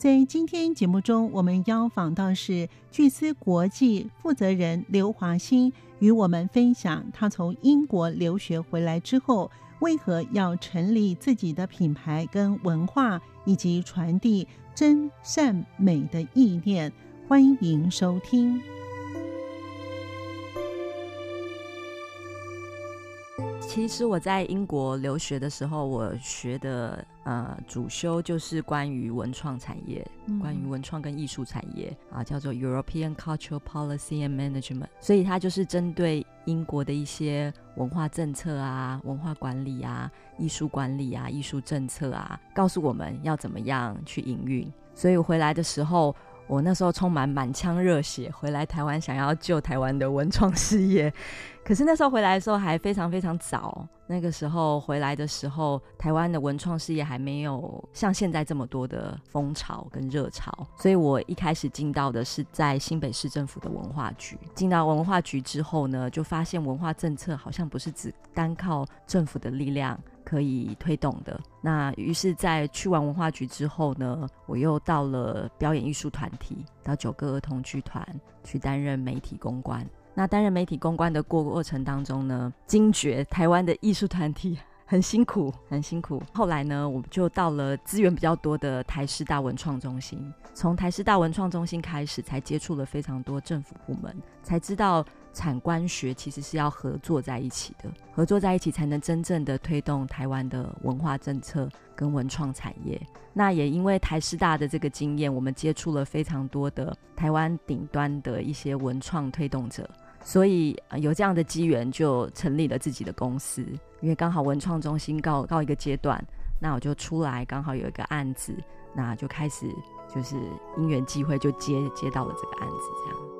在今天节目中，我们邀访到是巨思国际负责人刘华新，与我们分享他从英国留学回来之后，为何要成立自己的品牌跟文化，以及传递真善美的意念。欢迎收听。其实我在英国留学的时候，我学的呃主修就是关于文创产业，嗯、关于文创跟艺术产业啊，叫做 European Cultural Policy and Management。所以它就是针对英国的一些文化政策啊、文化管理啊、艺术管理啊、艺术政策啊，告诉我们要怎么样去营运。所以我回来的时候，我那时候充满满腔热血回来台湾，想要救台湾的文创事业。可是那时候回来的时候还非常非常早，那个时候回来的时候，台湾的文创事业还没有像现在这么多的风潮跟热潮。所以我一开始进到的是在新北市政府的文化局。进到文化局之后呢，就发现文化政策好像不是只单靠政府的力量。可以推动的。那于是，在去完文化局之后呢，我又到了表演艺术团体，到九歌儿童剧团去担任媒体公关。那担任媒体公关的过过程当中呢，惊觉台湾的艺术团体 很辛苦，很辛苦。后来呢，我们就到了资源比较多的台师大文创中心。从台师大文创中心开始，才接触了非常多政府部门，才知道。产官学其实是要合作在一起的，合作在一起才能真正的推动台湾的文化政策跟文创产业。那也因为台师大的这个经验，我们接触了非常多的台湾顶端的一些文创推动者，所以有这样的机缘，就成立了自己的公司。因为刚好文创中心告告一个阶段，那我就出来，刚好有一个案子，那就开始就是因缘际会就接接到了这个案子，这样。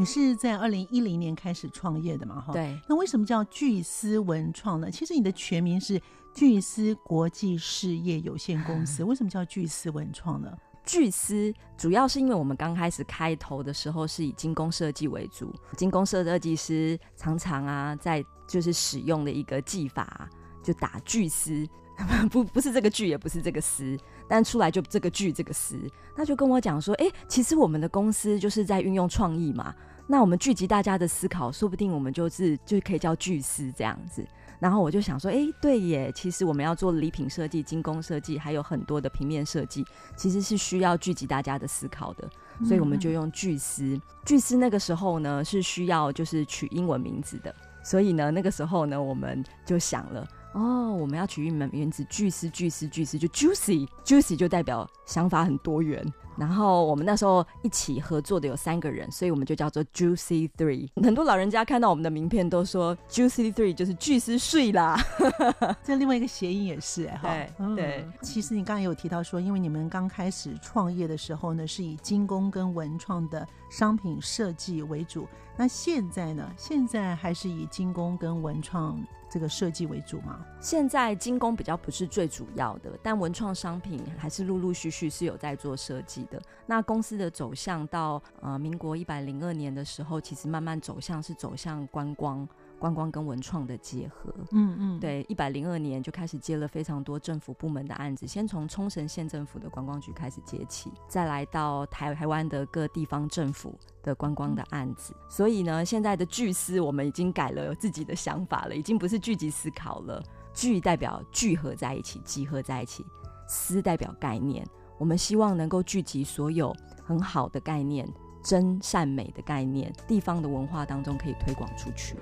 你是在二零一零年开始创业的嘛？哈，对。那为什么叫巨思文创呢？其实你的全名是巨思国际事业有限公司。为什么叫巨思文创呢？巨思主要是因为我们刚开始开头的时候是以精工设计为主，精工设计师常常啊在就是使用的一个技法，就打巨思，不不是这个巨，也不是这个思。但出来就这个巨这个思，那就跟我讲说，哎、欸，其实我们的公司就是在运用创意嘛。那我们聚集大家的思考，说不定我们就是就可以叫巨思这样子。然后我就想说，哎、欸，对耶，其实我们要做礼品设计、精工设计，还有很多的平面设计，其实是需要聚集大家的思考的。所以我们就用巨思。嗯、巨思那个时候呢，是需要就是取英文名字的。所以呢，那个时候呢，我们就想了。哦，我们要取英文名字，巨思巨思巨思，就 juicy，juicy 就代表想法很多元。然后我们那时候一起合作的有三个人，所以我们就叫做 Juicy Three。很多老人家看到我们的名片都说 Juicy Three 就是巨思睡啦。这另外一个谐音也是哈。对、嗯、对，其实你刚才有提到说，因为你们刚开始创业的时候呢，是以精工跟文创的商品设计为主。那现在呢？现在还是以精工跟文创。这个设计为主吗？现在精工比较不是最主要的，但文创商品还是陆陆续续是有在做设计的。那公司的走向到呃民国一百零二年的时候，其实慢慢走向是走向观光。观光跟文创的结合，嗯嗯，对，一百零二年就开始接了非常多政府部门的案子，先从冲绳县政府的观光局开始接起，再来到台台湾的各地方政府的观光的案子。嗯、所以呢，现在的巨思我们已经改了自己的想法了，已经不是聚集思考了。聚代表聚合在一起，集合在一起；思代表概念，我们希望能够聚集所有很好的概念。真善美的概念，地方的文化当中可以推广出去。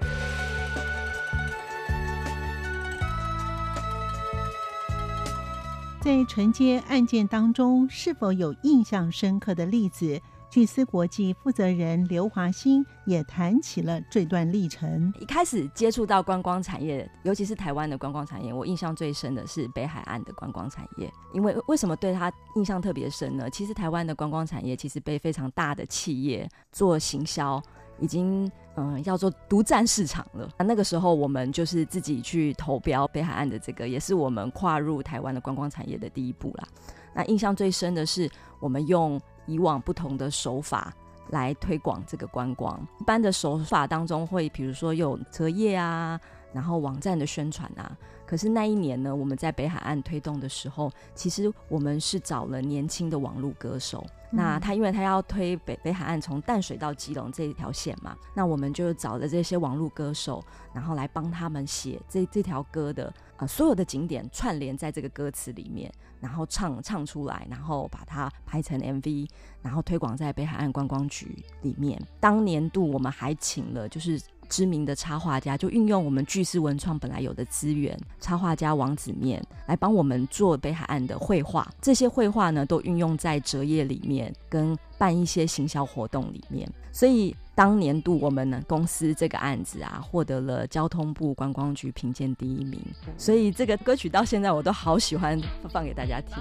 在承接案件当中，是否有印象深刻的例子？举聚思国际负责人刘华兴也谈起了这段历程。一开始接触到观光产业，尤其是台湾的观光产业，我印象最深的是北海岸的观光产业。因为为什么对他印象特别深呢？其实台湾的观光产业其实被非常大的企业做行销，已经嗯要做独占市场了。那那个时候我们就是自己去投标北海岸的这个，也是我们跨入台湾的观光产业的第一步啦。那印象最深的是我们用。以往不同的手法来推广这个观光，一般的手法当中会，比如说有折页啊，然后网站的宣传啊。可是那一年呢，我们在北海岸推动的时候，其实我们是找了年轻的网络歌手。嗯、那他因为他要推北北海岸从淡水到基隆这一条线嘛，那我们就找了这些网络歌手，然后来帮他们写这这条歌的啊、呃、所有的景点串联在这个歌词里面，然后唱唱出来，然后把它拍成 MV，然后推广在北海岸观光局里面。当年度我们还请了就是。知名的插画家就运用我们巨思文创本来有的资源，插画家王子面来帮我们做北海岸的绘画。这些绘画呢，都运用在折页里面，跟办一些行销活动里面。所以当年度我们呢公司这个案子啊，获得了交通部观光局评鉴第一名。所以这个歌曲到现在我都好喜欢放给大家听。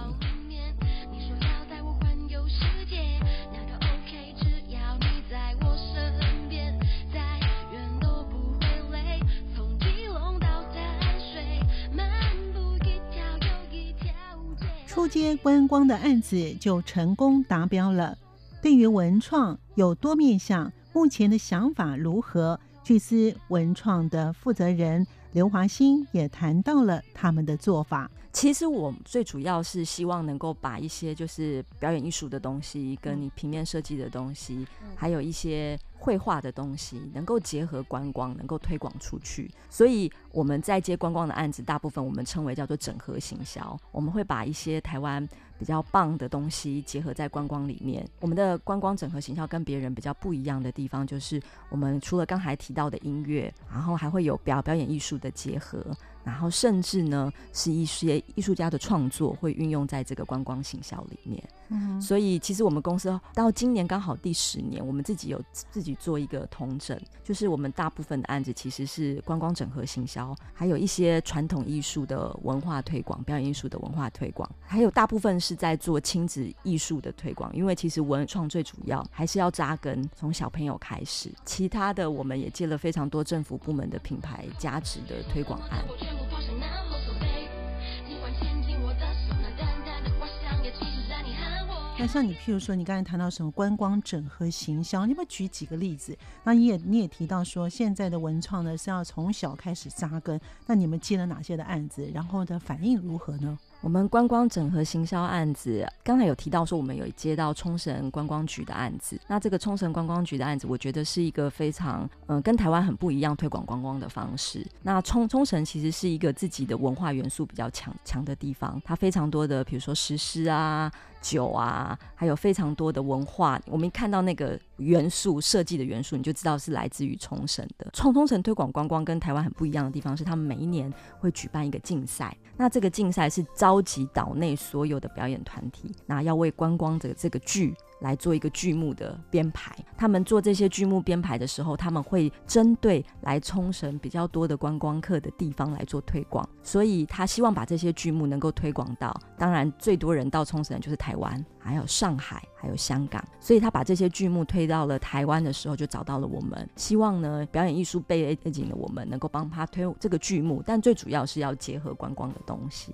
初阶观光的案子就成功达标了。对于文创有多面向，目前的想法如何？聚思文创的负责人刘华新也谈到了他们的做法。其实我最主要是希望能够把一些就是表演艺术的东西，跟你平面设计的东西，还有一些。绘画的东西能够结合观光，能够推广出去，所以我们在接观光的案子，大部分我们称为叫做整合行销。我们会把一些台湾比较棒的东西结合在观光里面。我们的观光整合行销跟别人比较不一样的地方，就是我们除了刚才提到的音乐，然后还会有表表演艺术的结合。然后甚至呢，是一些艺术家的创作会运用在这个观光行销里面。嗯，所以其实我们公司到今年刚好第十年，我们自己有自己做一个统整，就是我们大部分的案子其实是观光整合行还有一些传统艺术的文化推广、表演艺术的文化推广，还有大部分是在做亲子艺术的推广。因为其实文创最主要还是要扎根，从小朋友开始。其他的我们也接了非常多政府部门的品牌加持的推广案。那像你，譬如说，你刚才谈到什么观光整合行销，你有没有举几个例子？那你也你也提到说，现在的文创呢是要从小开始扎根，那你们接了哪些的案子？然后的反应如何呢？我们观光整合行销案子，刚才有提到说，我们有接到冲绳观光局的案子。那这个冲绳观光局的案子，我觉得是一个非常嗯、跟台湾很不一样推广观光的方式。那冲冲绳其实是一个自己的文化元素比较强强的地方，它非常多的，比如说石狮啊。酒啊，还有非常多的文化，我们看到那个元素设计的元素，你就知道是来自于冲绳的。冲冲绳推广观光跟台湾很不一样的地方是，他们每一年会举办一个竞赛。那这个竞赛是召集岛内所有的表演团体，那要为观光者这个剧。来做一个剧目的编排，他们做这些剧目编排的时候，他们会针对来冲绳比较多的观光客的地方来做推广，所以他希望把这些剧目能够推广到，当然最多人到冲绳的就是台湾，还有上海，还有香港，所以他把这些剧目推到了台湾的时候，就找到了我们，希望呢表演艺术背景的我们能够帮他推这个剧目，但最主要是要结合观光的东西。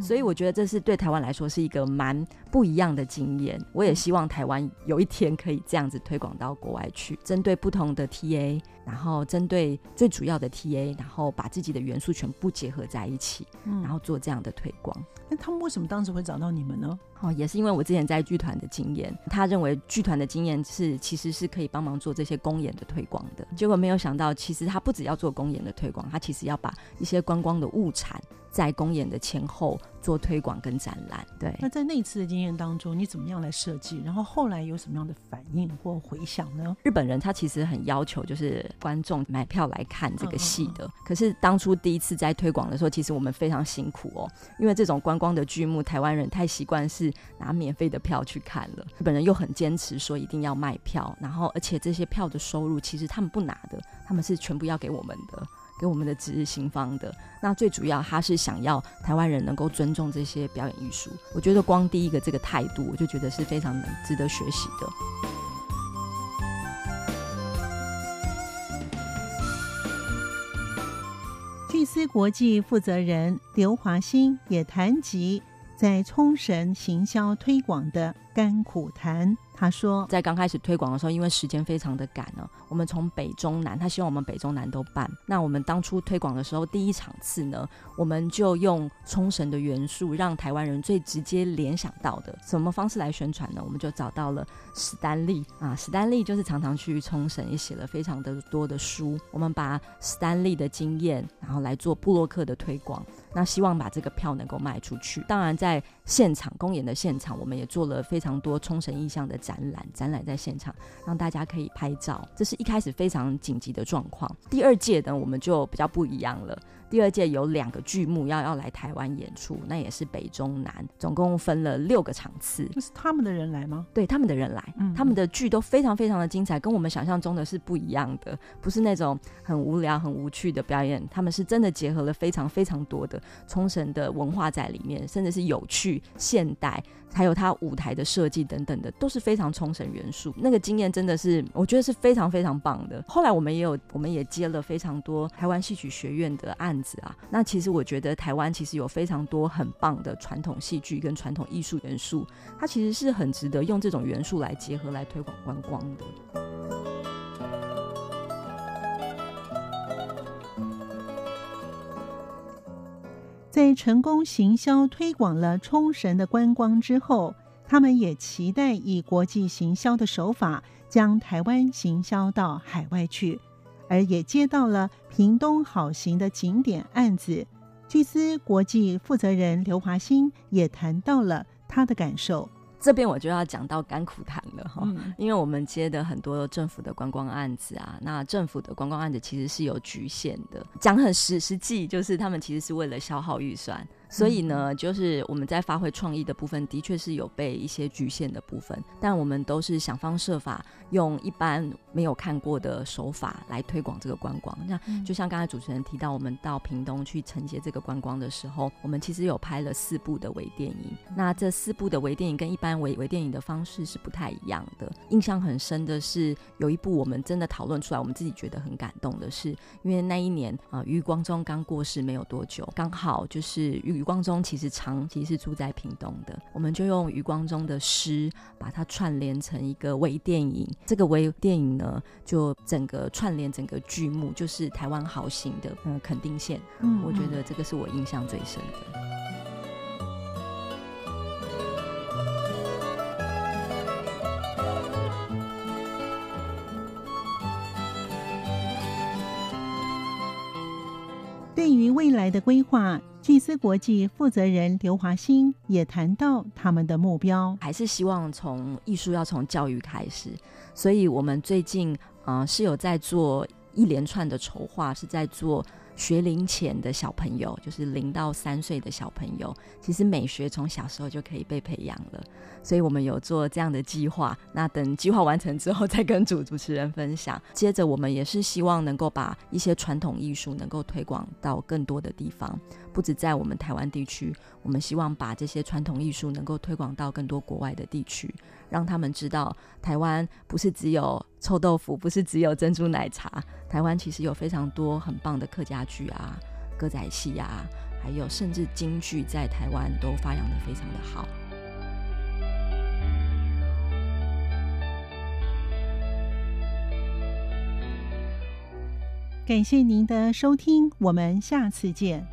所以我觉得这是对台湾来说是一个蛮不一样的经验。我也希望台湾有一天可以这样子推广到国外去，针对不同的 TA，然后针对最主要的 TA，然后把自己的元素全部结合在一起，然后做这样的推广。那他们为什么当时会找到你们呢？哦，也是因为我之前在剧团的经验，他认为剧团的经验是其实是可以帮忙做这些公演的推广的。结果没有想到，其实他不只要做公演的推广，他其实要把一些观光的物产。在公演的前后做推广跟展览。对，那在那次的经验当中，你怎么样来设计？然后后来有什么样的反应或回响呢？日本人他其实很要求就是观众买票来看这个戏的。可是当初第一次在推广的时候，其实我们非常辛苦哦，因为这种观光的剧目，台湾人太习惯是拿免费的票去看了，日本人又很坚持说一定要卖票，然后而且这些票的收入其实他们不拿的，他们是全部要给我们的。给我们的值日新方的，那最主要他是想要台湾人能够尊重这些表演艺术。我觉得光第一个这个态度，我就觉得是非常值得学习的。巨思国际负责人刘华新也谈及在冲绳行销推广的甘苦谈。他说，在刚开始推广的时候，因为时间非常的赶呢，我们从北中南，他希望我们北中南都办。那我们当初推广的时候，第一场次呢，我们就用冲绳的元素，让台湾人最直接联想到的什么方式来宣传呢？我们就找到了史丹利啊，史丹利就是常常去冲绳，也写了非常的多的书。我们把史丹利的经验，然后来做布洛克的推广，那希望把这个票能够卖出去。当然，在现场公演的现场，我们也做了非常多冲绳意象的展展览，展览在现场，让大家可以拍照。这是一开始非常紧急的状况。第二届呢，我们就比较不一样了。第二届有两个剧目要要来台湾演出，那也是北中南，总共分了六个场次。那是他们的人来吗？对，他们的人来，嗯嗯，他们的剧都非常非常的精彩，跟我们想象中的是不一样的，不是那种很无聊、很无趣的表演。他们是真的结合了非常非常多的冲绳的文化在里面，甚至是有趣、现代，还有他舞台的设计等等的，都是非常冲绳元素。那个经验真的是，我觉得是非常非常棒的。后来我们也有，我们也接了非常多台湾戏曲学院的案子啊。那其实我觉得台湾其实有非常多很棒的传统戏剧跟传统艺术元素，它其实是很值得用这种元素来结合来推广观光的。在成功行销推广了冲绳的观光之后，他们也期待以国际行销的手法将台湾行销到海外去。而也接到了屏东好行的景点案子，巨资国际负责人刘华新也谈到了他的感受。这边我就要讲到甘苦谈了哈，因为我们接的很多政府的观光案子啊，那政府的观光案子其实是有局限的，讲很实实际，就是他们其实是为了消耗预算。所以呢，就是我们在发挥创意的部分，的确是有被一些局限的部分，但我们都是想方设法用一般没有看过的手法来推广这个观光。那就像刚才主持人提到，我们到屏东去承接这个观光的时候，我们其实有拍了四部的微电影。那这四部的微电影跟一般微微电影的方式是不太一样的。印象很深的是，有一部我们真的讨论出来，我们自己觉得很感动的是，因为那一年啊，余光中刚过世没有多久，刚好就是余。余光中其实长期是住在屏东的，我们就用余光中的诗把它串联成一个微电影。这个微电影呢，就整个串联整个剧目，就是台湾好行的嗯垦丁线。嗯，我觉得这个是我印象最深的。对于未来的规划。巨思国际负责人刘华新也谈到他们的目标，还是希望从艺术要从教育开始，所以我们最近啊、是有在做一连串的筹划，是在做。学龄前的小朋友，就是零到三岁的小朋友，其实美学从小时候就可以被培养了。所以我们有做这样的计划。那等计划完成之后，再跟主主持人分享。接着，我们也是希望能够把一些传统艺术能够推广到更多的地方，不止在我们台湾地区。我们希望把这些传统艺术能够推广到更多国外的地区，让他们知道台湾不是只有臭豆腐，不是只有珍珠奶茶。台湾其实有非常多很棒的客家剧啊、歌仔戏啊，还有甚至京剧在台湾都发扬的非常的好。感谢您的收听，我们下次见。